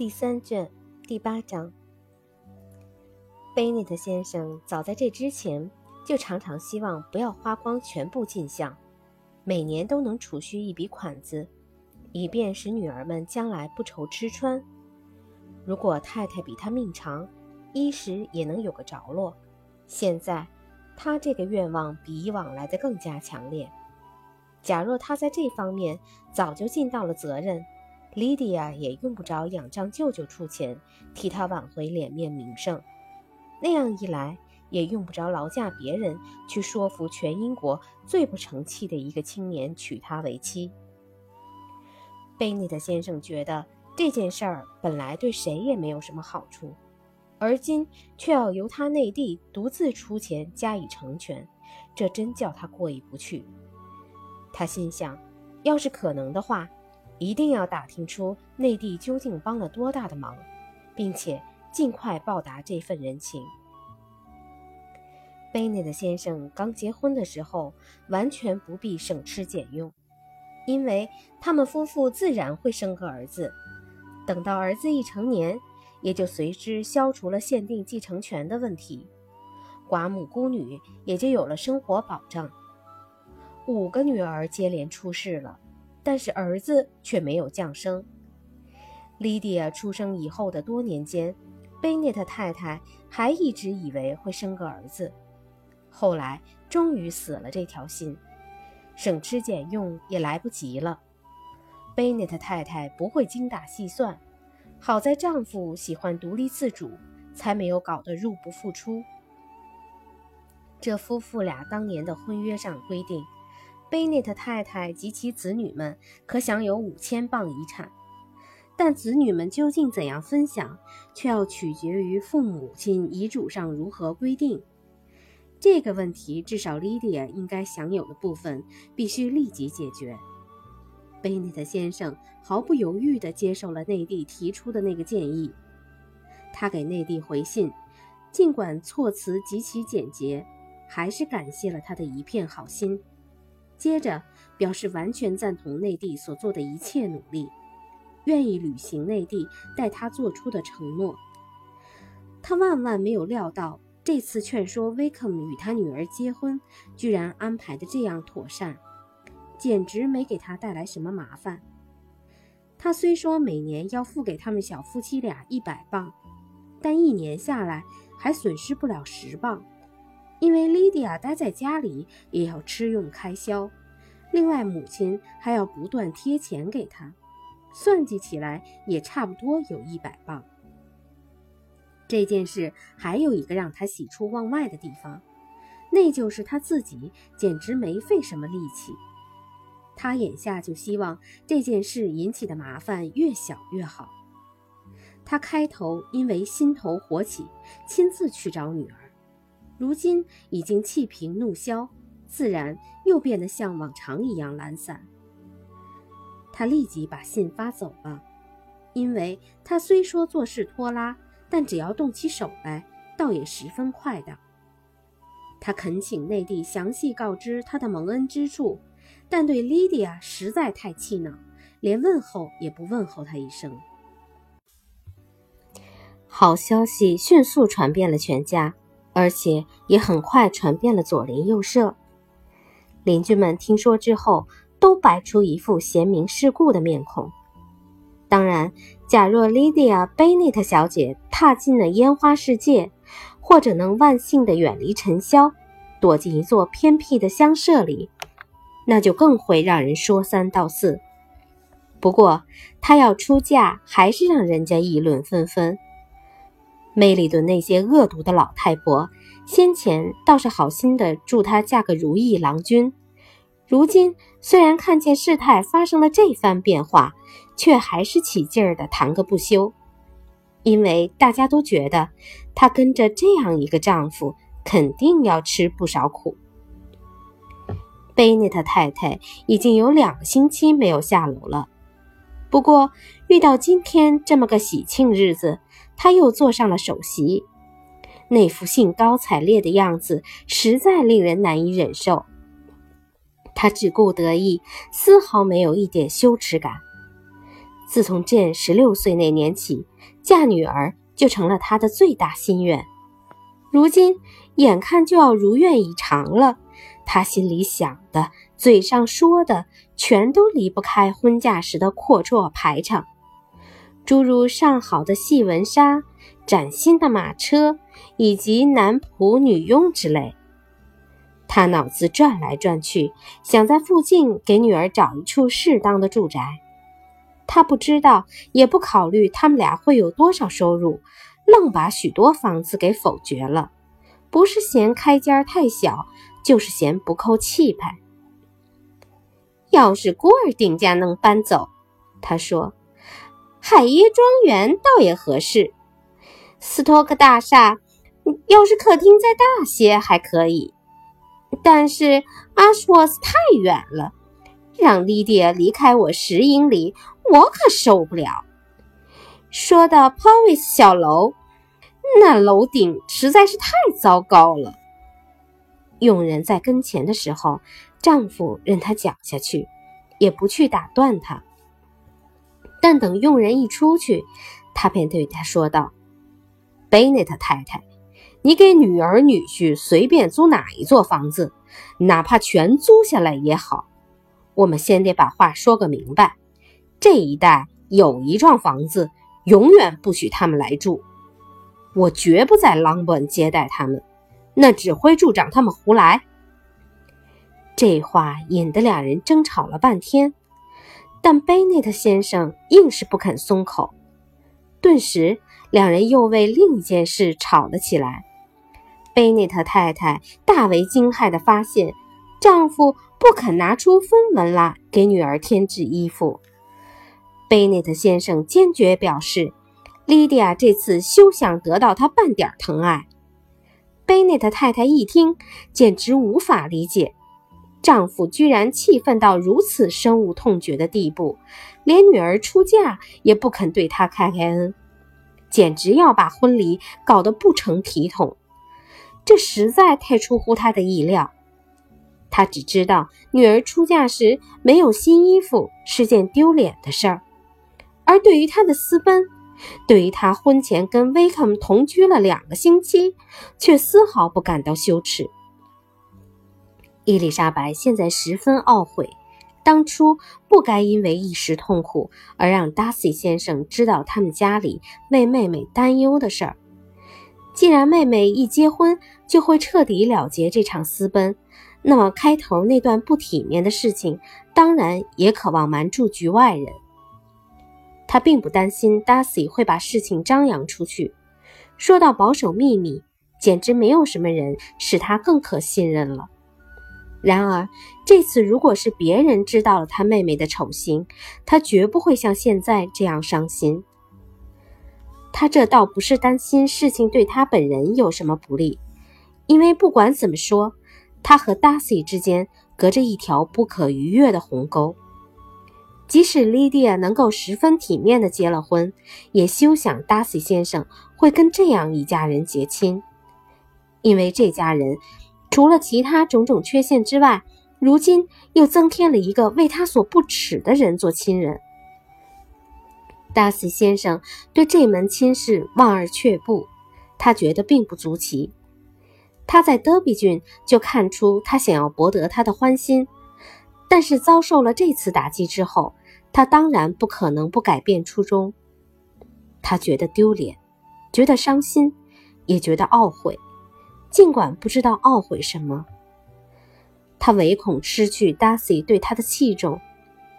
第三卷第八章。贝内特先生早在这之前就常常希望不要花光全部进项，每年都能储蓄一笔款子，以便使女儿们将来不愁吃穿。如果太太比他命长，衣食也能有个着落。现在，他这个愿望比以往来的更加强烈。假若他在这方面早就尽到了责任。莉迪亚也用不着仰仗舅舅出钱替他挽回脸面名声，那样一来，也用不着劳驾别人去说服全英国最不成器的一个青年娶她为妻。贝内特先生觉得这件事儿本来对谁也没有什么好处，而今却要由他内弟独自出钱加以成全，这真叫他过意不去。他心想，要是可能的话。一定要打听出内地究竟帮了多大的忙，并且尽快报答这份人情。贝内特先生刚结婚的时候，完全不必省吃俭用，因为他们夫妇自然会生个儿子。等到儿子一成年，也就随之消除了限定继承权的问题，寡母孤女也就有了生活保障。五个女儿接连出世了。但是儿子却没有降生。莉迪亚出生以后的多年间，贝内特太太还一直以为会生个儿子，后来终于死了这条心，省吃俭用也来不及了。贝内特太太不会精打细算，好在丈夫喜欢独立自主，才没有搞得入不敷出。这夫妇俩当年的婚约上规定。贝内特太太及其子女们可享有五千磅遗产，但子女们究竟怎样分享，却要取决于父母亲遗嘱上如何规定。这个问题，至少莉迪亚应该享有的部分，必须立即解决。贝内特先生毫不犹豫地接受了内地提出的那个建议，他给内地回信，尽管措辞极其简洁，还是感谢了他的一片好心。接着表示完全赞同内地所做的一切努力，愿意履行内地代他做出的承诺。他万万没有料到，这次劝说威克姆与他女儿结婚，居然安排的这样妥善，简直没给他带来什么麻烦。他虽说每年要付给他们小夫妻俩一百磅，但一年下来还损失不了十磅。因为莉迪亚待在家里也要吃用开销，另外母亲还要不断贴钱给她，算计起来也差不多有一百磅。这件事还有一个让他喜出望外的地方，那就是他自己简直没费什么力气。他眼下就希望这件事引起的麻烦越小越好。他开头因为心头火起，亲自去找女儿。如今已经气平怒消，自然又变得像往常一样懒散。他立即把信发走了，因为他虽说做事拖拉，但只要动起手来，倒也十分快的。他恳请内地详细告知他的蒙恩之处，但对莉迪亚实在太气恼，连问候也不问候他一声。好消息迅速传遍了全家。而且也很快传遍了左邻右舍，邻居们听说之后，都摆出一副贤明世故的面孔。当然，假若莉迪亚·贝内特小姐踏进了烟花世界，或者能万幸地远离尘嚣，躲进一座偏僻的乡舍里，那就更会让人说三道四。不过，她要出嫁，还是让人家议论纷纷。梅里顿那些恶毒的老太婆，先前倒是好心的祝她嫁个如意郎君，如今虽然看见事态发生了这番变化，却还是起劲儿的谈个不休，因为大家都觉得她跟着这样一个丈夫，肯定要吃不少苦。贝内特太太已经有两个星期没有下楼了，不过遇到今天这么个喜庆日子。他又坐上了首席，那副兴高采烈的样子实在令人难以忍受。他只顾得意，丝毫没有一点羞耻感。自从朕十六岁那年起，嫁女儿就成了他的最大心愿。如今眼看就要如愿以偿了，他心里想的、嘴上说的，全都离不开婚嫁时的阔绰排场，诸如上好的细纹纱、崭新的马车，以及男仆女佣之类。他脑子转来转去，想在附近给女儿找一处适当的住宅。他不知道，也不考虑他们俩会有多少收入，愣把许多房子给否决了。不是嫌开间太小，就是嫌不够气派。要是孤儿丁家能搬走，他说，海耶庄园倒也合适。斯托克大厦，要是客厅再大些还可以。但是阿什沃斯太远了，让莉迪亚离开我十英里，我可受不了。说到 Powys 小楼，那楼顶实在是太糟糕了。佣人在跟前的时候，丈夫任他讲下去，也不去打断他。但等佣人一出去，他便对他说道：“贝内特太太。”你给女儿女婿随便租哪一座房子，哪怕全租下来也好。我们先得把话说个明白：这一带有一幢房子，永远不许他们来住。我绝不在朗本接待他们，那指挥处长他们胡来。这话引得两人争吵了半天，但贝内特先生硬是不肯松口。顿时，两人又为另一件事吵了起来。贝内特太太大为惊骇地发现，丈夫不肯拿出分文来给女儿添置衣服。贝内特先生坚决表示，莉迪亚这次休想得到他半点疼爱。贝内特太太一听，简直无法理解，丈夫居然气愤到如此深恶痛绝的地步，连女儿出嫁也不肯对她开开恩，简直要把婚礼搞得不成体统。这实在太出乎他的意料。他只知道女儿出嫁时没有新衣服是件丢脸的事儿，而对于他的私奔，对于他婚前跟威克姆同居了两个星期，却丝毫不感到羞耻。伊丽莎白现在十分懊悔，当初不该因为一时痛苦而让达西先生知道他们家里为妹妹担忧的事儿。既然妹妹一结婚就会彻底了结这场私奔，那么开头那段不体面的事情，当然也渴望瞒住局外人。他并不担心 Darcy 会把事情张扬出去。说到保守秘密，简直没有什么人使他更可信任了。然而这次，如果是别人知道了他妹妹的丑行，他绝不会像现在这样伤心。他这倒不是担心事情对他本人有什么不利，因为不管怎么说，他和 Darcy 之间隔着一条不可逾越的鸿沟。即使 Lydia 能够十分体面地结了婚，也休想 Darcy 先生会跟这样一家人结亲，因为这家人除了其他种种缺陷之外，如今又增添了一个为他所不耻的人做亲人。达西先生对这门亲事望而却步，他觉得并不足奇。他在德比郡就看出他想要博得他的欢心，但是遭受了这次打击之后，他当然不可能不改变初衷。他觉得丢脸，觉得伤心，也觉得懊悔，尽管不知道懊悔什么。他唯恐失去达西对他的器重。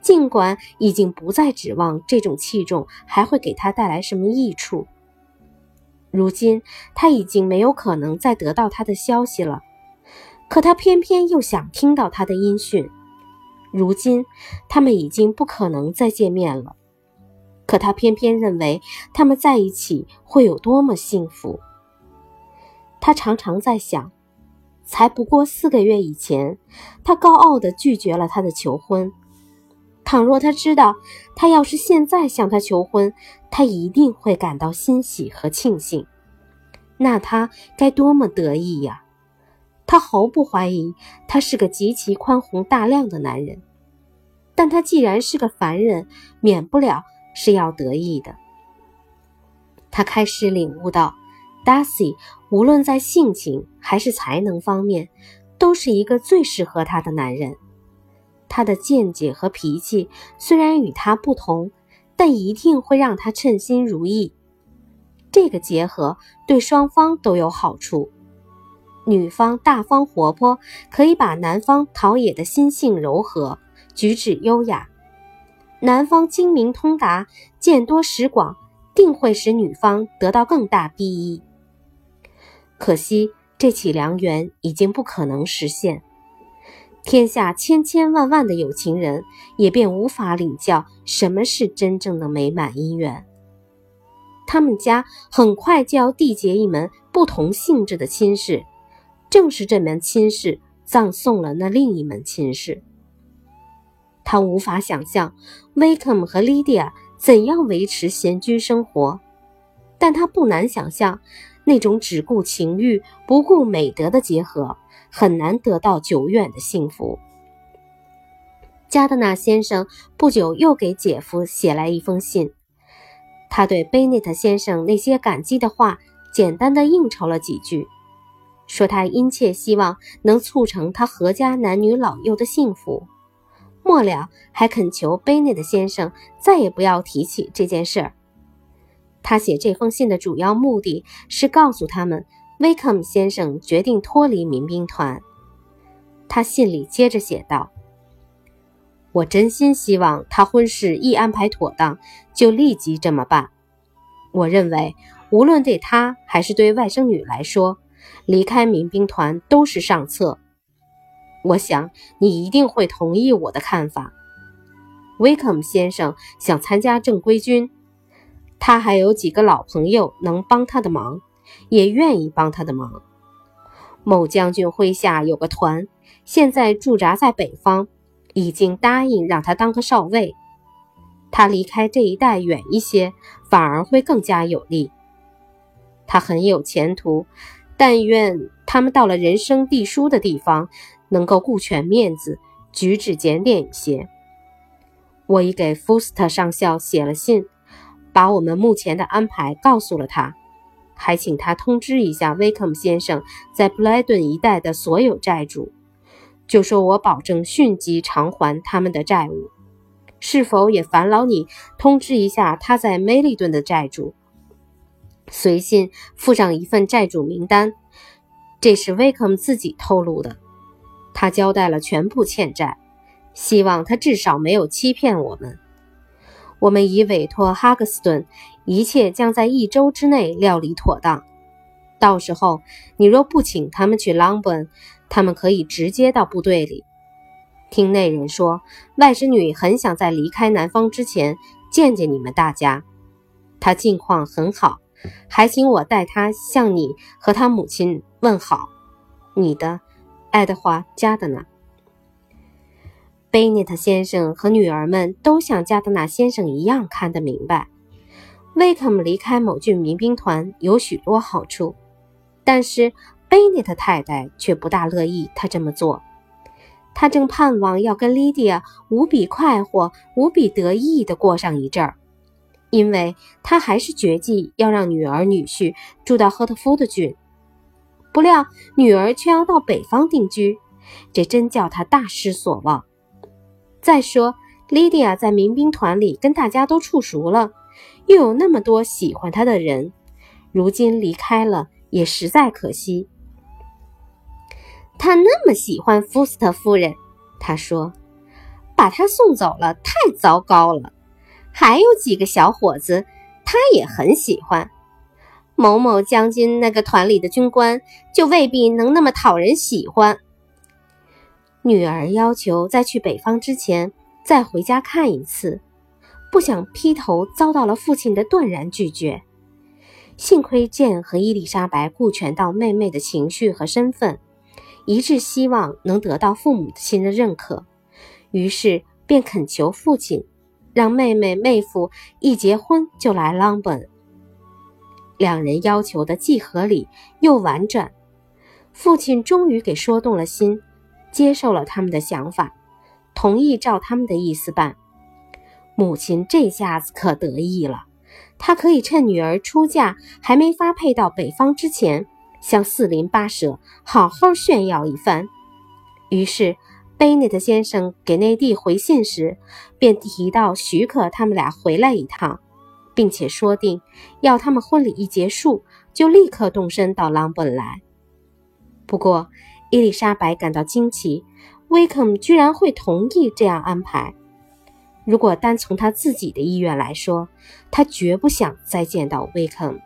尽管已经不再指望这种器重还会给他带来什么益处，如今他已经没有可能再得到他的消息了。可他偏偏又想听到他的音讯。如今他们已经不可能再见面了，可他偏偏认为他们在一起会有多么幸福。他常常在想，才不过四个月以前，他高傲地拒绝了他的求婚。倘若他知道，他要是现在向他求婚，他一定会感到欣喜和庆幸，那他该多么得意呀！他毫不怀疑他是个极其宽宏大量的男人，但他既然是个凡人，免不了是要得意的。他开始领悟到，Darcy 无论在性情还是才能方面，都是一个最适合他的男人。他的见解和脾气虽然与他不同，但一定会让他称心如意。这个结合对双方都有好处。女方大方活泼，可以把男方陶冶的心性柔和，举止优雅；男方精明通达，见多识广。定会使女方得到更大裨益。可惜这起良缘已经不可能实现，天下千千万万的有情人也便无法领教什么是真正的美满姻缘。他们家很快就要缔结一门不同性质的亲事，正是这门亲事葬送了那另一门亲事。他无法想象威克姆和莉迪亚。怎样维持闲居生活？但他不难想象，那种只顾情欲不顾美德的结合，很难得到久远的幸福。加德纳先生不久又给姐夫写来一封信，他对贝内特先生那些感激的话，简单的应酬了几句，说他殷切希望能促成他阖家男女老幼的幸福。末了，还恳求贝内特先生再也不要提起这件事儿。他写这封信的主要目的是告诉他们，威克姆先生决定脱离民兵团。他信里接着写道：“我真心希望他婚事一安排妥当，就立即这么办。我认为，无论对他还是对外甥女来说，离开民兵团都是上策。”我想你一定会同意我的看法。威克姆先生想参加正规军，他还有几个老朋友能帮他的忙，也愿意帮他的忙。某将军麾下有个团，现在驻扎在北方，已经答应让他当个少尉。他离开这一带远一些，反而会更加有利。他很有前途，但愿他们到了人生地疏的地方。能够顾全面子，举止检点一些。我已给福斯特上校写了信，把我们目前的安排告诉了他，还请他通知一下威克姆先生在布莱顿一带的所有债主，就说我保证迅即偿还他们的债务。是否也烦劳你通知一下他在梅利顿的债主？随信附上一份债主名单，这是威克姆自己透露的。他交代了全部欠债，希望他至少没有欺骗我们。我们已委托哈格斯顿，一切将在一周之内料理妥当。到时候你若不请他们去朗本，他们可以直接到部队里。听那人说，外甥女很想在离开南方之前见见你们大家。她近况很好，还请我代她向你和她母亲问好。你的。爱德华·加德纳、贝内特先生和女儿们都像加德纳先生一样看得明白，威克姆离开某郡民兵团有许多好处，但是贝内特太太却不大乐意他这么做。他正盼望要跟莉迪亚无比快活、无比得意地过上一阵儿，因为他还是决计要让女儿女婿住到赫特福德郡。不料女儿却要到北方定居，这真叫他大失所望。再说，莉迪亚在民兵团里跟大家都处熟了，又有那么多喜欢她的人，如今离开了也实在可惜。他那么喜欢福斯特夫人，他说：“把她送走了太糟糕了。”还有几个小伙子，他也很喜欢。某某将军那个团里的军官就未必能那么讨人喜欢。女儿要求在去北方之前再回家看一次，不想劈头遭到了父亲的断然拒绝。幸亏剑和伊丽莎白顾全到妹妹的情绪和身份，一致希望能得到父母亲的认可，于是便恳求父亲，让妹妹妹夫一结婚就来朗本。两人要求的既合理又婉转，父亲终于给说动了心，接受了他们的想法，同意照他们的意思办。母亲这下子可得意了，她可以趁女儿出嫁还没发配到北方之前，向四邻八舍好好炫耀一番。于是，贝内特先生给内地回信时，便提到许可他们俩回来一趟，并且说定要他们婚礼一结束就立刻动身到朗本来。不过，伊丽莎白感到惊奇，威肯居然会同意这样安排。如果单从他自己的意愿来说，他绝不想再见到威肯。